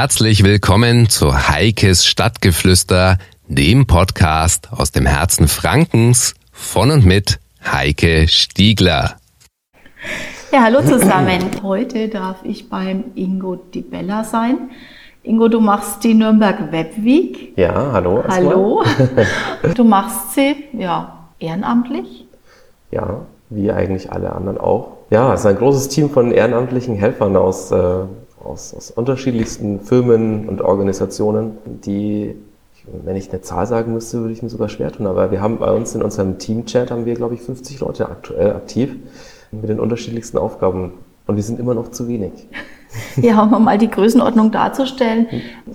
Herzlich willkommen zu Heikes Stadtgeflüster, dem Podcast aus dem Herzen Frankens von und mit Heike Stiegler. Ja, hallo zusammen. Heute darf ich beim Ingo Di Bella sein. Ingo, du machst die Nürnberg Web Week. Ja, hallo. Hallo. du machst sie, ja, ehrenamtlich. Ja, wie eigentlich alle anderen auch. Ja, es ist ein großes Team von ehrenamtlichen Helfern aus, äh, aus, aus unterschiedlichsten Firmen und Organisationen, die wenn ich eine Zahl sagen müsste, würde ich mir sogar schwer tun. Aber wir haben bei uns in unserem Team-Chat haben wir, glaube ich, 50 Leute aktuell aktiv mit den unterschiedlichsten Aufgaben. Und wir sind immer noch zu wenig. Ja, um mal die Größenordnung darzustellen,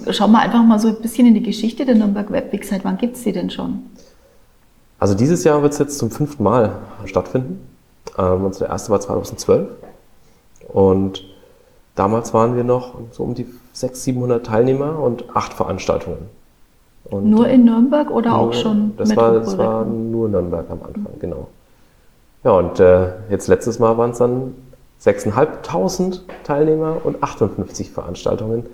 schauen wir einfach mal so ein bisschen in die Geschichte der Nürnberg Webweek. Seit wann gibt es die denn schon? Also dieses Jahr wird es jetzt zum fünften Mal stattfinden. Ähm, unsere erste war 2012. Und damals waren wir noch so um die 600, 700 Teilnehmer und acht Veranstaltungen. Und nur in Nürnberg oder nur, auch schon das war, das war nur Nürnberg am Anfang, genau. Ja, und äh, jetzt letztes Mal waren es dann 6.500 Teilnehmer und 58 Veranstaltungen.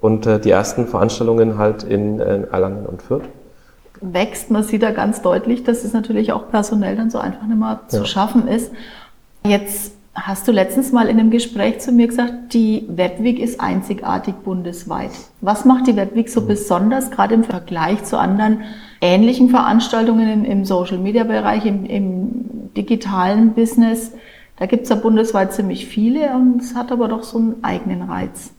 Und äh, die ersten Veranstaltungen halt in äh, Erlangen und Fürth. Wächst, man sieht da ganz deutlich, dass es natürlich auch personell dann so einfach nicht mehr zu ja. schaffen ist. Jetzt hast du letztens mal in einem Gespräch zu mir gesagt, die Webweek ist einzigartig bundesweit. Was macht die Webweek so besonders, gerade im Vergleich zu anderen ähnlichen Veranstaltungen im, im Social-Media-Bereich, im, im digitalen Business? Da gibt es ja bundesweit ziemlich viele und es hat aber doch so einen eigenen Reiz.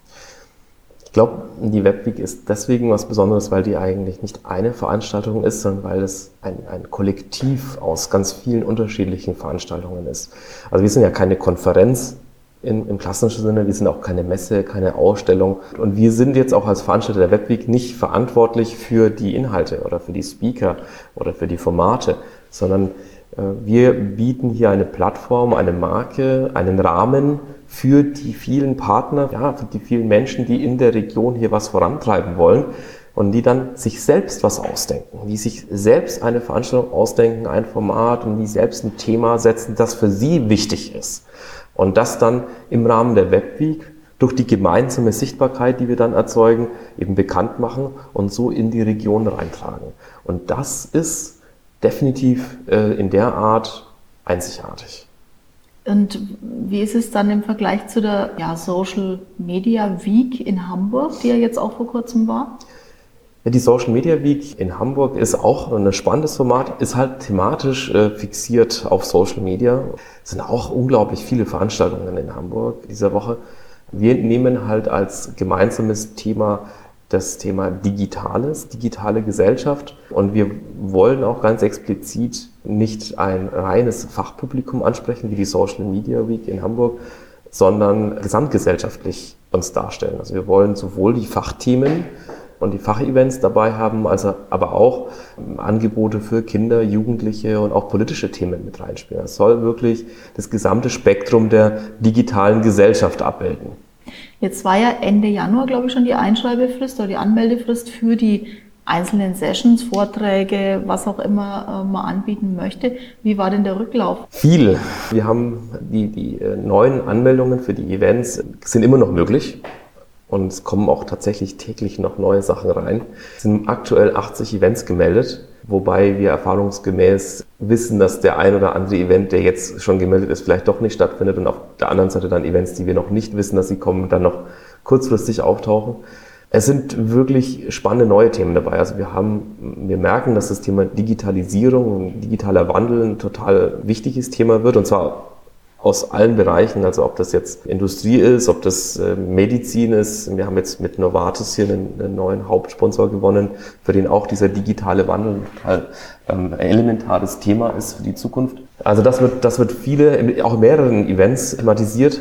Ich glaube, die Webweek ist deswegen was Besonderes, weil die eigentlich nicht eine Veranstaltung ist, sondern weil es ein, ein Kollektiv aus ganz vielen unterschiedlichen Veranstaltungen ist. Also wir sind ja keine Konferenz, in, im klassischen Sinne. Wir sind auch keine Messe, keine Ausstellung. Und wir sind jetzt auch als Veranstalter der Webweek nicht verantwortlich für die Inhalte oder für die Speaker oder für die Formate, sondern wir bieten hier eine Plattform, eine Marke, einen Rahmen für die vielen Partner, ja, für die vielen Menschen, die in der Region hier was vorantreiben wollen und die dann sich selbst was ausdenken, die sich selbst eine Veranstaltung ausdenken, ein Format und die selbst ein Thema setzen, das für sie wichtig ist. Und das dann im Rahmen der Webweek durch die gemeinsame Sichtbarkeit, die wir dann erzeugen, eben bekannt machen und so in die Region reintragen. Und das ist definitiv äh, in der Art einzigartig. Und wie ist es dann im Vergleich zu der ja, Social Media Week in Hamburg, die ja jetzt auch vor kurzem war? Ja, die Social Media Week in Hamburg ist auch ein spannendes Format, ist halt thematisch äh, fixiert auf Social Media. Es sind auch unglaublich viele Veranstaltungen in Hamburg dieser Woche. Wir nehmen halt als gemeinsames Thema das Thema Digitales, digitale Gesellschaft. Und wir wollen auch ganz explizit nicht ein reines Fachpublikum ansprechen, wie die Social Media Week in Hamburg, sondern gesamtgesellschaftlich uns darstellen. Also wir wollen sowohl die Fachthemen und die Fachevents dabei haben, also aber auch Angebote für Kinder, Jugendliche und auch politische Themen mit reinspielen. Es soll wirklich das gesamte Spektrum der digitalen Gesellschaft abbilden. Jetzt war ja Ende Januar, glaube ich, schon die Einschreibefrist oder die Anmeldefrist für die einzelnen Sessions, Vorträge, was auch immer äh, man anbieten möchte. Wie war denn der Rücklauf? Viel. Wir haben die, die äh, neuen Anmeldungen für die Events sind immer noch möglich. Und es kommen auch tatsächlich täglich noch neue Sachen rein. Es sind aktuell 80 Events gemeldet, wobei wir erfahrungsgemäß wissen, dass der ein oder andere Event, der jetzt schon gemeldet ist, vielleicht doch nicht stattfindet und auf der anderen Seite dann Events, die wir noch nicht wissen, dass sie kommen, dann noch kurzfristig auftauchen. Es sind wirklich spannende neue Themen dabei. Also wir haben, wir merken, dass das Thema Digitalisierung und digitaler Wandel ein total wichtiges Thema wird und zwar aus allen Bereichen, also ob das jetzt Industrie ist, ob das äh, Medizin ist. Wir haben jetzt mit Novartis hier einen, einen neuen Hauptsponsor gewonnen, für den auch dieser digitale Wandel ein ähm, elementares Thema ist für die Zukunft. Also das wird, das wird viele, auch in mehreren Events thematisiert.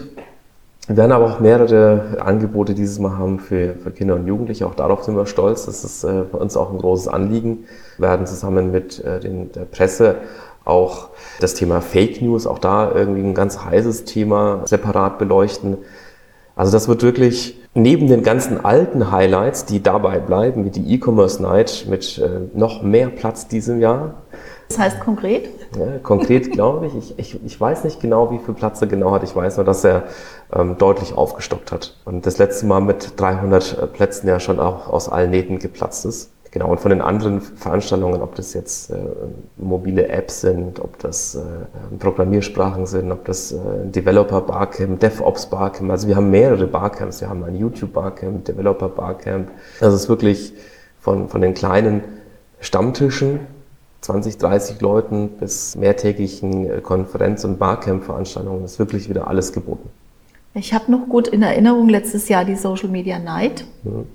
Wir werden aber auch mehrere Angebote dieses Mal haben für, für Kinder und Jugendliche. Auch darauf sind wir stolz. Das ist äh, für uns auch ein großes Anliegen. Wir werden zusammen mit äh, den, der Presse auch das Thema Fake News, auch da irgendwie ein ganz heißes Thema separat beleuchten. Also das wird wirklich neben den ganzen alten Highlights, die dabei bleiben, wie die E-Commerce Night mit äh, noch mehr Platz diesem Jahr. Das heißt konkret? Ja, konkret glaube ich, ich, ich, ich weiß nicht genau, wie viel Platz er genau hat. Ich weiß nur, dass er ähm, deutlich aufgestockt hat. Und das letzte Mal mit 300 äh, Plätzen ja schon auch aus allen Nähten geplatzt ist. Genau, und von den anderen Veranstaltungen, ob das jetzt äh, mobile Apps sind, ob das äh, Programmiersprachen sind, ob das äh, Developer Barcamp, DevOps Barcamp, also wir haben mehrere Barcamps, wir haben ein YouTube Barcamp, Developer Barcamp. Das ist wirklich von, von den kleinen Stammtischen 20, 30 Leuten bis mehrtägigen äh, Konferenz- und Barcamp-Veranstaltungen ist wirklich wieder alles geboten. Ich habe noch gut in Erinnerung letztes Jahr die Social Media Night. Mhm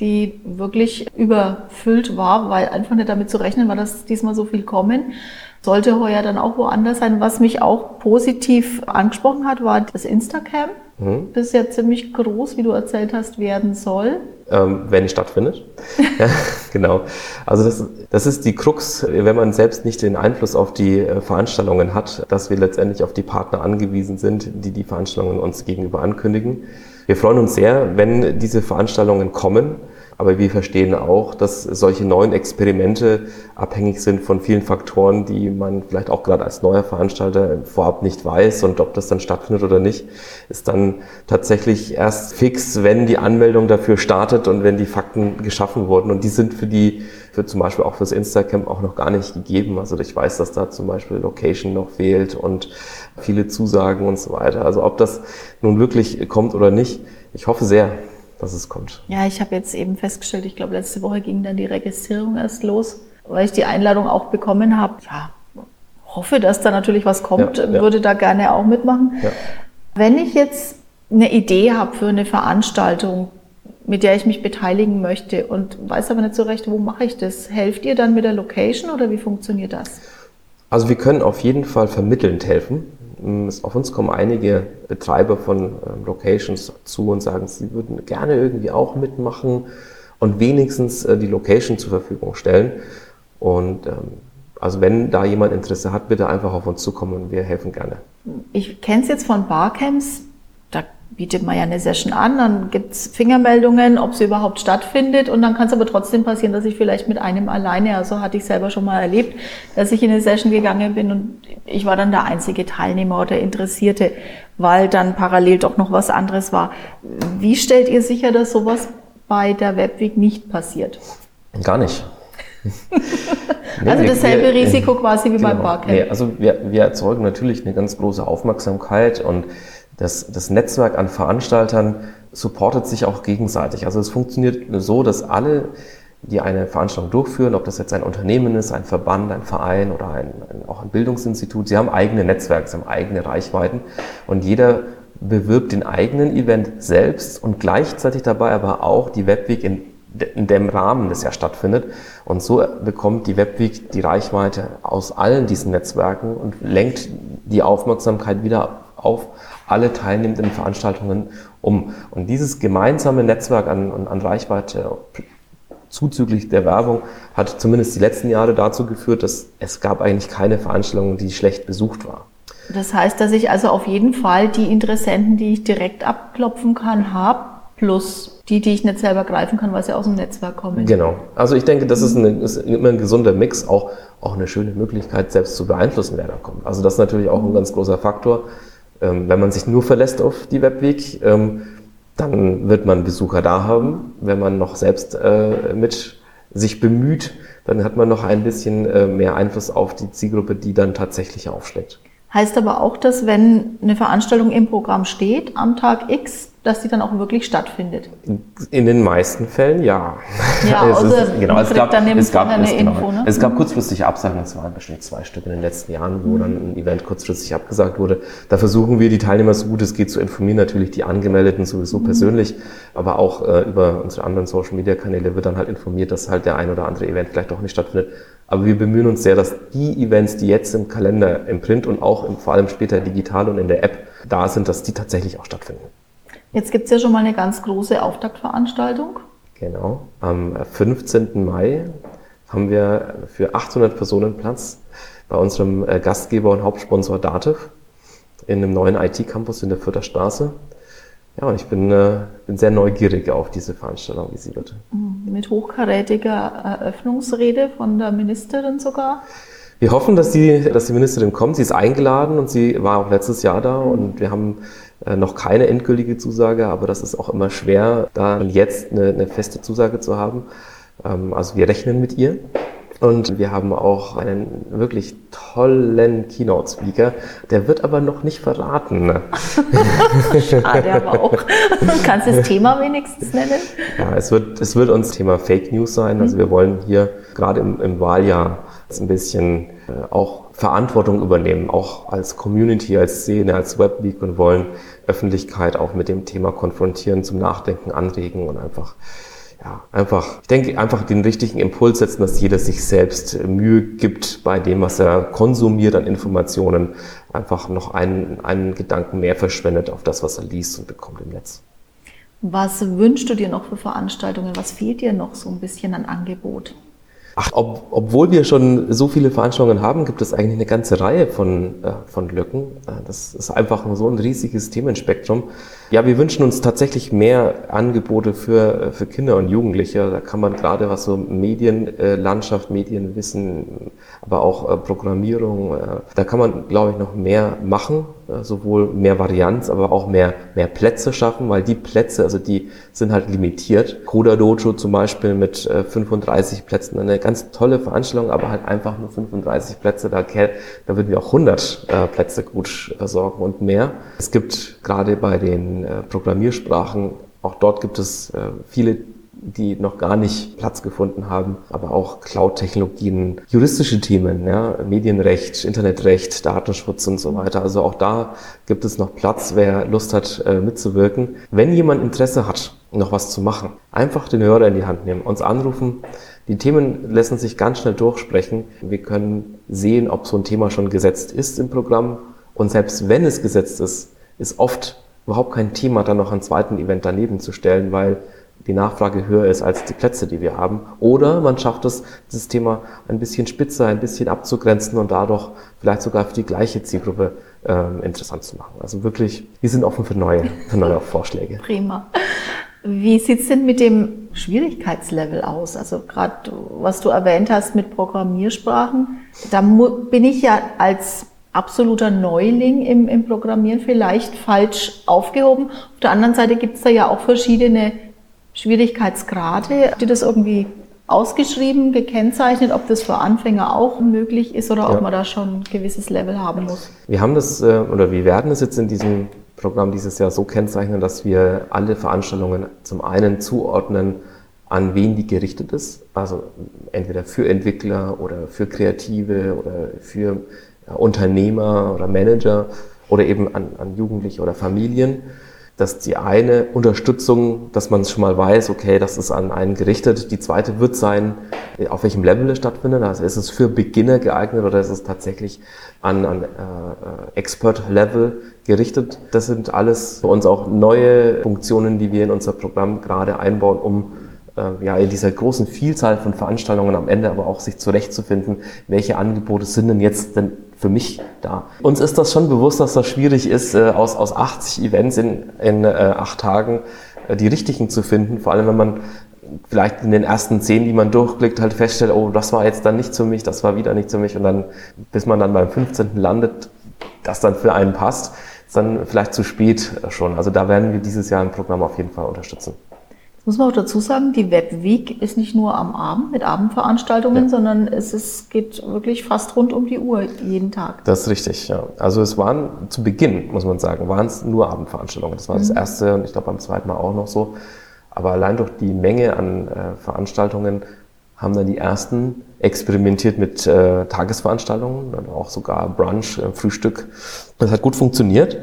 die wirklich überfüllt war, weil einfach nicht damit zu rechnen war, dass diesmal so viel kommen. Sollte heuer dann auch woanders sein. Was mich auch positiv angesprochen hat, war das Instacamp. Mhm. Das ja ziemlich groß, wie du erzählt hast, werden soll. Ähm, wenn es stattfindet. ja, genau. Also das, das ist die Krux, wenn man selbst nicht den Einfluss auf die äh, Veranstaltungen hat, dass wir letztendlich auf die Partner angewiesen sind, die die Veranstaltungen uns gegenüber ankündigen. Wir freuen uns sehr, wenn diese Veranstaltungen kommen. Aber wir verstehen auch, dass solche neuen Experimente abhängig sind von vielen Faktoren, die man vielleicht auch gerade als neuer Veranstalter vorab nicht weiß. Und ob das dann stattfindet oder nicht, ist dann tatsächlich erst fix, wenn die Anmeldung dafür startet und wenn die Fakten geschaffen wurden. Und die sind für die, für zum Beispiel auch fürs Instacamp auch noch gar nicht gegeben. Also ich weiß, dass da zum Beispiel Location noch fehlt und viele Zusagen und so weiter. Also ob das nun wirklich kommt oder nicht, ich hoffe sehr dass es kommt. Ja, ich habe jetzt eben festgestellt, ich glaube, letzte Woche ging dann die Registrierung erst los, weil ich die Einladung auch bekommen habe. Ja, hoffe, dass da natürlich was kommt, ja, ja. würde da gerne auch mitmachen. Ja. Wenn ich jetzt eine Idee habe für eine Veranstaltung, mit der ich mich beteiligen möchte und weiß aber nicht so recht, wo mache ich das? Helft ihr dann mit der Location oder wie funktioniert das? Also wir können auf jeden Fall vermittelnd helfen. Ähm, auf uns kommen einige Betreiber von ähm, Locations zu und sagen, sie würden gerne irgendwie auch mitmachen und wenigstens äh, die Location zur Verfügung stellen. Und ähm, also wenn da jemand Interesse hat, bitte einfach auf uns zukommen und wir helfen gerne. Ich kenne es jetzt von Barcamps, bietet man ja eine Session an, dann gibt's Fingermeldungen, ob sie überhaupt stattfindet und dann kann es aber trotzdem passieren, dass ich vielleicht mit einem alleine, also hatte ich selber schon mal erlebt, dass ich in eine Session gegangen bin und ich war dann der einzige Teilnehmer oder Interessierte, weil dann parallel doch noch was anderes war. Wie stellt ihr sicher, dass sowas bei der Webweek nicht passiert? Gar nicht. nee, also dasselbe wir, Risiko quasi wie genau, beim Barcamp. Nee, also wir, wir erzeugen natürlich eine ganz große Aufmerksamkeit und das, das Netzwerk an Veranstaltern supportet sich auch gegenseitig. Also es funktioniert so, dass alle, die eine Veranstaltung durchführen, ob das jetzt ein Unternehmen ist, ein Verband, ein Verein oder ein, ein, auch ein Bildungsinstitut, sie haben eigene Netzwerke, sie haben eigene Reichweiten und jeder bewirbt den eigenen Event selbst und gleichzeitig dabei aber auch die Webweek in, in dem Rahmen, das ja stattfindet. Und so bekommt die Webweek die Reichweite aus allen diesen Netzwerken und lenkt die Aufmerksamkeit wieder auf alle teilnehmenden Veranstaltungen um. Und dieses gemeinsame Netzwerk an, an Reichweite zuzüglich der Werbung hat zumindest die letzten Jahre dazu geführt, dass es gab eigentlich keine Veranstaltung, die schlecht besucht war. Das heißt, dass ich also auf jeden Fall die Interessenten, die ich direkt abklopfen kann, habe, plus die, die ich nicht selber greifen kann, weil sie aus dem Netzwerk kommen. Genau. Also ich denke, das ist, eine, ist immer ein gesunder Mix, auch, auch eine schöne Möglichkeit, selbst zu beeinflussen, wer da kommt. Also das ist natürlich auch ein ganz großer Faktor. Ähm, wenn man sich nur verlässt auf die Webweek, ähm, dann wird man Besucher da haben. Wenn man noch selbst äh, mit sich bemüht, dann hat man noch ein bisschen äh, mehr Einfluss auf die Zielgruppe, die dann tatsächlich aufschlägt. Heißt aber auch, dass wenn eine Veranstaltung im Programm steht, am Tag X, dass die dann auch wirklich stattfindet? In den meisten Fällen ja. Ja, es also ist, genau, es gab, dann es gab, es, genau, Info, ne? Es gab kurzfristige Absagen, es waren bestimmt zwei Stück in den letzten Jahren, wo mhm. dann ein Event kurzfristig abgesagt wurde. Da versuchen wir, die Teilnehmer so gut es geht zu informieren, natürlich die Angemeldeten sowieso mhm. persönlich, aber auch äh, über unsere anderen Social-Media-Kanäle wird dann halt informiert, dass halt der ein oder andere Event vielleicht doch nicht stattfindet. Aber wir bemühen uns sehr, dass die Events, die jetzt im Kalender, im Print und auch im, vor allem später digital und in der App da sind, dass die tatsächlich auch stattfinden. Jetzt gibt es ja schon mal eine ganz große Auftaktveranstaltung. Genau. Am 15. Mai haben wir für 800 Personen Platz bei unserem äh, Gastgeber und Hauptsponsor Dativ in einem neuen IT-Campus in der Fürther Straße. Ja, und ich bin, äh, bin sehr neugierig auf diese Veranstaltung, wie sie wird. Mhm. Mit hochkarätiger Eröffnungsrede von der Ministerin sogar. Wir hoffen, dass die, dass die Ministerin kommt. Sie ist eingeladen und sie war auch letztes Jahr da und wir haben Äh, noch keine endgültige Zusage, aber das ist auch immer schwer, da jetzt eine, eine feste Zusage zu haben. Ähm, also wir rechnen mit ihr. Und wir haben auch einen wirklich tollen Keynote-Speaker. Der wird aber noch nicht verraten. Schade aber auch. Kannst du das Thema wenigstens nennen? Ja, es wird, es wird uns Thema Fake News sein. Also wir wollen hier gerade im, im Wahljahr ein bisschen äh, auch Verantwortung übernehmen, auch als Community, als Szene, als Webweek und wollen Öffentlichkeit auch mit dem Thema konfrontieren, zum Nachdenken anregen und einfach ja, einfach, ich denke, einfach den richtigen Impuls setzen, dass jeder sich selbst Mühe gibt bei dem, was er konsumiert an Informationen, einfach noch einen, einen Gedanken mehr verschwendet auf das, was er liest und bekommt im Netz. Was wünschst du dir noch für Veranstaltungen? Was fehlt dir noch so ein bisschen an Angebot? Ach, ob, obwohl wir schon so viele Veranstaltungen haben, gibt es eigentlich eine ganze Reihe von, äh, von Lücken. Äh, das ist einfach so ein riesiges Themenspektrum. Ja, wir wünschen uns tatsächlich mehr Angebote für, äh, für Kinder und Jugendliche. Da kann man gerade was so Medienlandschaft, Medienwissen, aber auch äh, Programmierung, äh, da kann man, glaube ich, noch mehr machen sowohl mehr Varianz, aber auch mehr, mehr Plätze schaffen, weil die Plätze, also die sind halt limitiert. Coda Dojo zum Beispiel mit 35 Plätzen, eine ganz tolle Veranstaltung, aber halt einfach nur 35 Plätze, da, da würden wir auch 100 äh, Plätze gut versorgen und mehr. Es gibt gerade bei den äh, Programmiersprachen, auch dort gibt es äh, viele die noch gar nicht Platz gefunden haben, aber auch Cloud-Technologien, juristische Themen, ja, Medienrecht, Internetrecht, Datenschutz und so weiter. Also auch da gibt es noch Platz, wer Lust hat, äh, mitzuwirken. Wenn jemand Interesse hat, noch was zu machen, einfach den Hörer in die Hand nehmen, uns anrufen. Die Themen lassen sich ganz schnell durchsprechen. Wir können sehen, ob so ein Thema schon gesetzt ist im Programm. Und selbst wenn es gesetzt ist, ist oft überhaupt kein Thema, dann noch einen zweiten Event daneben zu stellen, weil die Nachfrage höher ist als die Plätze, die wir haben. Oder man schafft es, dieses Thema ein bisschen spitzer, ein bisschen abzugrenzen und dadurch vielleicht sogar für die gleiche Zielgruppe ähm, interessant zu machen. Also wirklich, wir sind offen für neue, für neue Vorschläge. Prima. Wie sieht's denn mit dem Schwierigkeitslevel aus? Also gerade was du erwähnt hast mit Programmiersprachen, da bin ich ja als absoluter Neuling im, im Programmieren vielleicht falsch aufgehoben. Auf der anderen Seite gibt's da ja auch verschiedene Schwierigkeitsgrade. Habt ihr das irgendwie ausgeschrieben, gekennzeichnet, ob das für Anfänger auch möglich ist oder ja. ob man da schon ein gewisses Level haben muss? Wir haben das, äh, oder wir werden es jetzt in diesem Programm dieses Jahr so kennzeichnen, dass wir alle Veranstaltungen zum einen zuordnen, an wen die gerichtet ist. Also entweder für Entwickler oder für Kreative oder für Unternehmer oder Manager oder eben an, an Jugendliche oder Familien dass die eine Unterstützung, dass man schon mal weiß, okay, das ist an einen gerichtet. Die zweite wird sein, auf welchem Level es stattfindet. Also ist es für Beginner geeignet oder ist es tatsächlich an, an äh, Expert-Level gerichtet. Das sind alles für uns auch neue Funktionen, die wir in unser Programm gerade einbauen, um äh, ja, in dieser großen Vielzahl von Veranstaltungen am Ende aber auch sich zurechtzufinden, welche Angebote sind denn jetzt denn für mich da. Uns ist das schon bewusst, dass das schwierig ist, äh, aus, aus 80 Events in, in äh, acht Tagen äh, die richtigen zu finden. Vor allem, wenn man vielleicht in den ersten zehn, die man durchklickt, halt feststellt, oh, das war jetzt dann nicht für mich, das war wieder nicht für mich. Und dann, bis man dann beim 15. landet, das dann für einen passt, ist dann vielleicht zu spät schon. Also da werden wir dieses Jahr im Programm auf jeden Fall unterstützen muss man auch dazu sagen, die Webweek ist nicht nur am Abend mit Abendveranstaltungen, ja. sondern es ist, geht wirklich fast rund um die Uhr jeden Tag. Das ist richtig, ja. Also es waren zu Beginn, muss man sagen, waren es nur Abendveranstaltungen. Das war mhm. das erste und ich glaube beim zweiten Mal auch noch so. Aber allein durch die Menge an äh, Veranstaltungen haben dann die ersten experimentiert mit äh, Tagesveranstaltungen, dann auch sogar Brunch, äh, Frühstück. Das hat gut funktioniert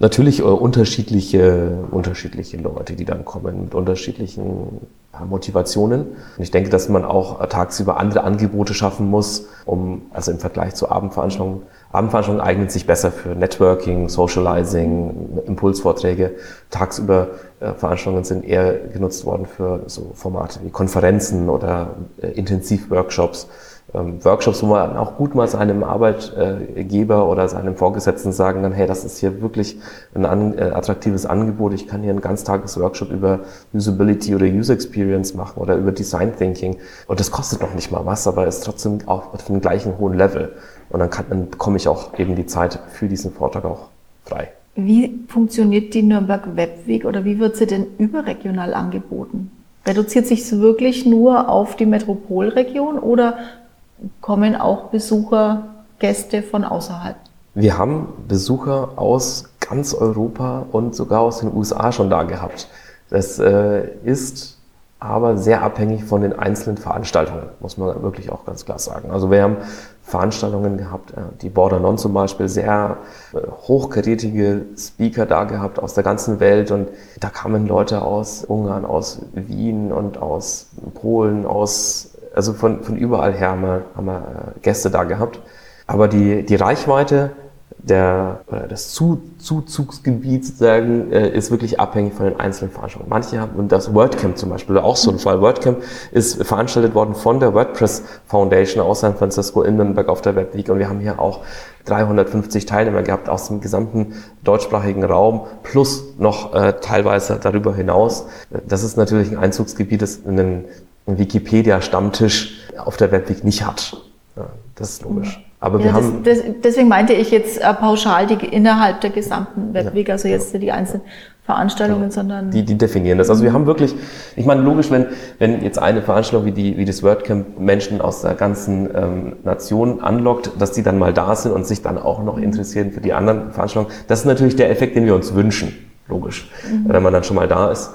natürlich äh, unterschiedliche, unterschiedliche Leute, die dann kommen mit unterschiedlichen Motivationen. Und ich denke, dass man auch tagsüber andere Angebote schaffen muss, um, also im Vergleich zu Abendveranstaltungen, Abendveranstaltungen eignen sich besser für Networking, Socializing, Impulsvorträge. Tagsüber äh, Veranstaltungen sind eher genutzt worden für so Formate wie Konferenzen oder äh, Intensivworkshops Workshops, wo man auch gut mal seinem Arbeitgeber oder seinem Vorgesetzten sagen kann, hey, das ist hier wirklich ein äh, attraktives Angebot. Ich kann hier einen Ganztages-Workshop über Usability oder User Experience machen oder über Design Thinking. Und das kostet noch nicht mal was, aber ist trotzdem auch auf dem gleichen hohen Level. Und dann, kann, dann bekomme ich auch eben die Zeit für diesen Vortrag auch frei. Wie funktioniert die Nürnberg Webweek oder wie wird sie denn überregional angeboten? Reduziert sich es wirklich nur auf die Metropolregion oder kommen auch Besucher, Gäste von außerhalb? Wir haben Besucher aus ganz Europa und sogar aus den USA schon da gehabt. Das äh, ist aber sehr abhängig von den einzelnen Veranstaltungen, muss man wirklich auch ganz klar sagen. Also wir haben Veranstaltungen gehabt, äh, die Border Non zum Beispiel, sehr äh, hochkarätige Speaker da gehabt aus der ganzen Welt und da kamen Leute aus Ungarn, aus Wien und aus Polen, aus, also von, von überall her haben wir, haben wir äh, Gäste da gehabt. Aber die, die Reichweite der, oder das Zuzugsgebiet sozusagen äh, ist wirklich abhängig von den einzelnen Veranstaltungen. Manche haben, und das WordCamp zum Beispiel, auch so ein Fall. WordCamp ist veranstaltet worden von der WordPress Foundation aus San Francisco in Nürnberg auf der Webweek und wir haben hier auch 350 Teilnehmer gehabt aus dem gesamten deutschsprachigen Raum plus noch äh, teilweise darüber hinaus. Das ist natürlich ein Einzugsgebiet, das einen Wikipedia-Stammtisch auf der Webweek nicht hat. Ja, das ist logisch. Aber wir ja, haben das, das, deswegen meinte ich jetzt äh, pauschal die innerhalb der gesamten Webweg, ja, also jetzt die einzelnen Veranstaltungen, ja, sondern die, die definieren das. Also wir haben wirklich, ich meine logisch, wenn wenn jetzt eine Veranstaltung wie die wie das WordCamp Menschen aus der ganzen ähm, Nation anlockt, dass die dann mal da sind und sich dann auch noch interessieren für die anderen Veranstaltungen. Das ist natürlich der Effekt, den wir uns wünschen, logisch, mhm. wenn man dann schon mal da ist.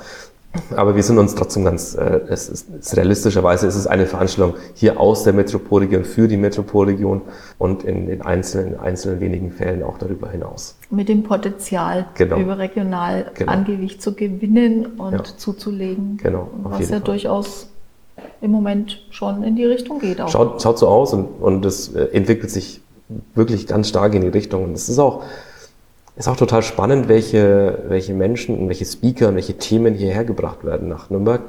Aber wir sind uns trotzdem ganz, äh, es ist, es realistischerweise ist es eine Veranstaltung hier aus der Metropolregion für die Metropolregion und in den einzelnen, einzelnen wenigen Fällen auch darüber hinaus. Mit dem Potenzial, genau. überregional genau. an Gewicht zu gewinnen und ja. zuzulegen. Genau. Was ja Fall. durchaus im Moment schon in die Richtung geht. Auch. Schaut, schaut so aus und, und es äh, entwickelt sich wirklich ganz stark in die Richtung. Und es ist auch, ist auch total spannend, welche, welche Menschen und welche Speaker und welche Themen hierher gebracht werden nach Nürnberg.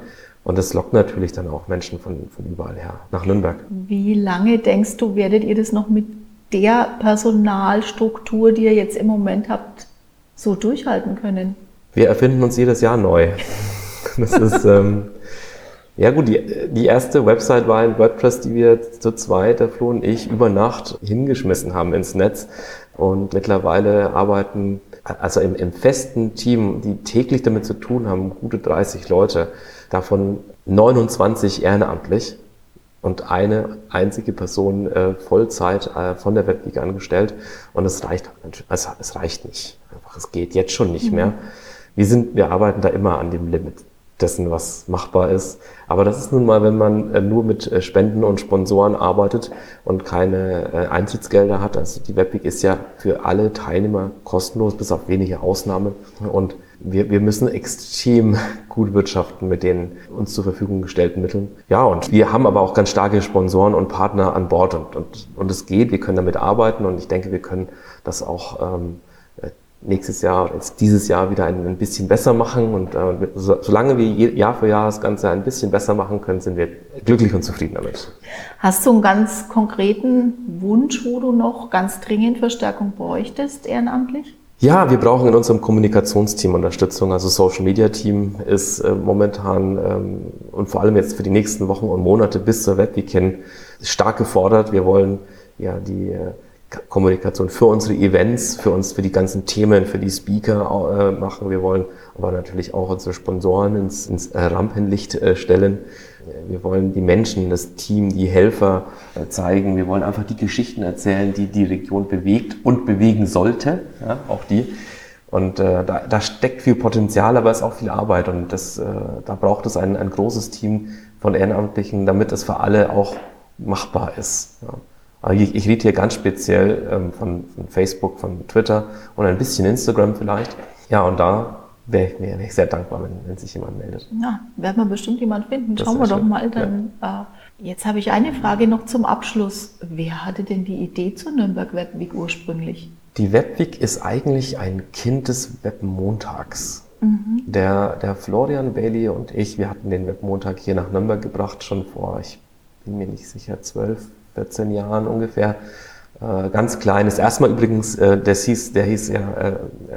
Und das lockt natürlich dann auch Menschen von, von überall her nach Nürnberg. Wie lange denkst du, werdet ihr das noch mit der Personalstruktur, die ihr jetzt im Moment habt, so durchhalten können? Wir erfinden uns jedes Jahr neu. Das ist, ähm, ja gut, die, die erste Website war ein WordPress, die wir zu zweit, der Flo und ich, über Nacht hingeschmissen haben ins Netz. Und mittlerweile arbeiten, also im, im festen Team, die täglich damit zu tun haben, gute 30 Leute, davon 29 ehrenamtlich und eine einzige Person äh, Vollzeit äh, von der Webweek angestellt. Und es reicht, also es reicht nicht. Einfach, es geht jetzt schon nicht mhm. mehr. Wir sind, wir arbeiten da immer an dem Limit dessen, was machbar ist. Aber das ist nun mal, wenn man äh, nur mit äh, Spenden und Sponsoren arbeitet und keine äh, Eintrittsgelder hat. Also die Webweek ist ja für alle Teilnehmer kostenlos, bis auf wenige Ausnahmen. Und wir, wir müssen extrem gut wirtschaften mit den uns zur Verfügung gestellten Mitteln. Ja, und wir haben aber auch ganz starke Sponsoren und Partner an Bord und, und, und es geht, wir können damit arbeiten und ich denke, wir können das auch ähm, nächstes Jahr, jetzt dieses Jahr wieder ein, ein bisschen besser machen. Und äh, so, solange wir Jahr für Jahr das Ganze ein bisschen besser machen können, sind wir glücklich und zufrieden damit. Hast du einen ganz konkreten Wunsch, wo du noch ganz dringend Verstärkung bräuchtest, ehrenamtlich? Ja, wir brauchen in unserem Kommunikationsteam Unterstützung. Also Social Media Team ist äh, momentan ähm, und vor allem jetzt für die nächsten Wochen und Monate bis zur Webweekend stark gefordert. Wir wollen ja die äh, Kommunikation für unsere Events, für uns, für die ganzen Themen, für die Speaker äh, machen. Wir wollen aber natürlich auch unsere Sponsoren ins, ins Rampenlicht äh, stellen. Wir wollen die Menschen, das Team, die Helfer äh, zeigen. Wir wollen einfach die Geschichten erzählen, die die Region bewegt und bewegen sollte. Ja, auch die. Und äh, da, da steckt viel Potenzial, aber es ist auch viel Arbeit. Und das, äh, da braucht es ein, ein großes Team von Ehrenamtlichen, damit es für alle auch machbar ist. Ja. Ich, ich rede hier ganz speziell ähm, von, von, Facebook, von Twitter und ein bisschen Instagram vielleicht. Ja, und da wäre ich mir sehr dankbar, wenn, wenn, sich jemand meldet. Ja, werden wir bestimmt jemand finden. Das Schauen wir doch schön. mal dann. Ja. Äh, jetzt habe ich eine Frage noch zum Abschluss. Wer hatte denn die Idee zur Nürnberg Webweek ursprünglich? Die Webweek ist eigentlich ein Kind des Webmontags. Mhm. Der, der Florian Bailey und ich, wir hatten den Webmontag hier nach Nürnberg gebracht, schon vor, ich bin mir nicht sicher, zwölf, 14 Jahren ungefähr. Äh, ganz kleines. Erstmal übrigens, äh, der, hieß, der hieß ja äh,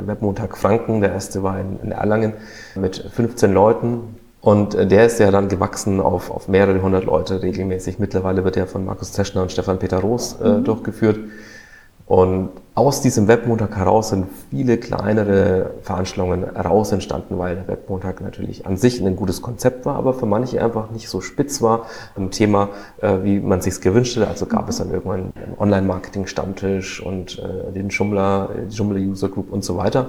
Webmontag Franken, der erste war in, in Erlangen mit 15 Leuten. Und äh, der ist ja dann gewachsen auf, auf mehrere hundert Leute regelmäßig. Mittlerweile wird er von Markus Zeschner und Stefan Peter Roos äh, mhm. durchgeführt. Und aus diesem Webmontag heraus sind viele kleinere Veranstaltungen heraus entstanden, weil der Webmontag natürlich an sich ein gutes Konzept war, aber für manche einfach nicht so spitz war. Ein Thema, äh, wie man sich gewünscht hätte. Also gab es dann irgendwann einen Online-Marketing-Stammtisch und äh, den Joomla, die Joomla User Group und so weiter.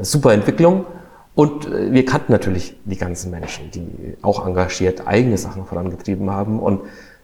Super Entwicklung. Und äh, wir kannten natürlich die ganzen Menschen, die auch engagiert eigene Sachen vorangetrieben haben. Und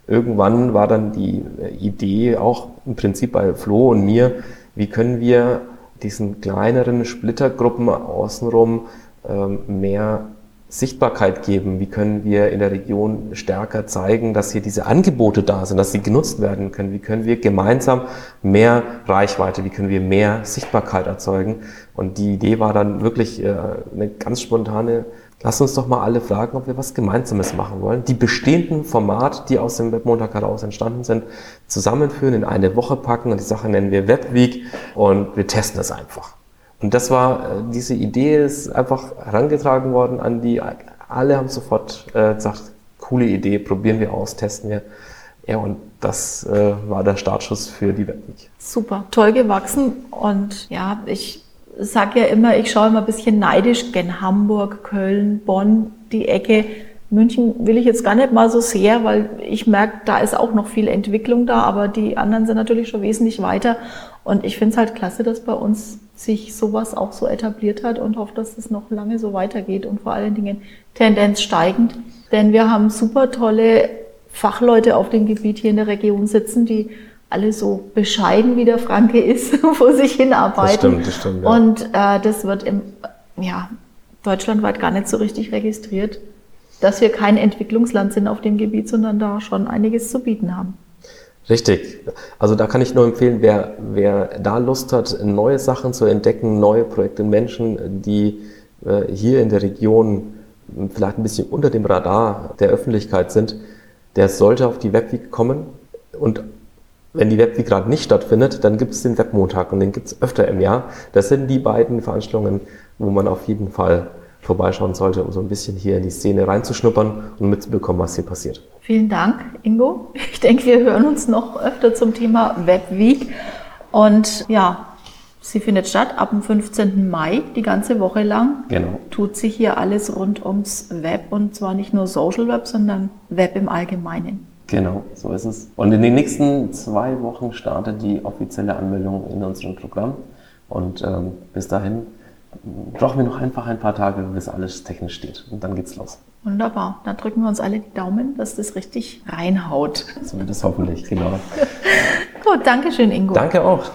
irgendwann war dann die äh, Idee auch im Prinzip bei Flo und mir, wie können wir diesen kleineren Splittergruppen außenrum ähm, mehr Sichtbarkeit geben? Wie können wir in der Region stärker zeigen, dass hier diese Angebote da sind, dass sie genutzt werden können? Wie können wir gemeinsam mehr Reichweite, wie können wir mehr Sichtbarkeit erzeugen? Und die Idee war dann wirklich äh, eine ganz spontane Lass uns doch mal alle fragen, ob wir was Gemeinsames machen wollen. Die bestehenden Formate, die aus dem Webmontag heraus entstanden sind, zusammenführen, in eine Woche packen und die Sache nennen wir Webweek und wir testen es einfach. Und das war, äh, diese Idee ist einfach herangetragen worden an die, alle haben sofort äh, gesagt, coole Idee, probieren wir aus, testen wir. Ja, und das äh, war der Startschuss für die Webweek. Super, toll gewachsen und ja, ich sage ja immer, ich schaue immer ein bisschen neidisch gen Hamburg, Köln, Bonn, die Ecke. München will ich jetzt gar nicht mal so sehr, weil ich merke, da ist auch noch viel Entwicklung da, aber die anderen sind natürlich schon wesentlich weiter. Und ich finde es halt klasse, dass bei uns sich sowas auch so etabliert hat und hoffe, dass es noch lange so weitergeht und vor allen Dingen Tendenz steigend. Denn wir haben super tolle Fachleute auf dem Gebiet hier in der Region sitzen, die alle so bescheiden wie der Franke ist, vor sich hinarbeiten. Das stimmt, das stimmt. Ja. Und äh, das wird im, ja, deutschlandweit gar nicht so richtig registriert, dass wir kein Entwicklungsland sind auf dem Gebiet, sondern da schon einiges zu bieten haben. Richtig. Also da kann ich nur empfehlen, wer, wer da Lust hat, neue Sachen zu entdecken, neue Projekte, Menschen, die äh, hier in der Region vielleicht ein bisschen unter dem Radar der Öffentlichkeit sind, der sollte auf die Webweek kommen und wenn die Webweek gerade nicht stattfindet, dann gibt es den Webmontag und den gibt es öfter im Jahr. Das sind die beiden Veranstaltungen, wo man auf jeden Fall vorbeischauen sollte, um so ein bisschen hier in die Szene reinzuschnuppern und mitzubekommen, was hier passiert. Vielen Dank, Ingo. Ich denke, wir hören uns noch öfter zum Thema Webweek. Und ja, sie findet statt ab dem 15. Mai, die ganze Woche lang. Genau. Tut sich hier alles rund ums Web und zwar nicht nur Social Web, sondern Web im Allgemeinen. Genau, so ist es. Und in den nächsten zwei Wochen startet die offizielle Anmeldung in unserem Programm. Und ähm, bis dahin brauchen wir noch einfach ein paar Tage, bis alles technisch steht. Und dann geht's los. Wunderbar. Dann drücken wir uns alle die Daumen, dass das richtig reinhaut. So wird es hoffentlich, genau. Gut, danke schön, Ingo. Danke auch.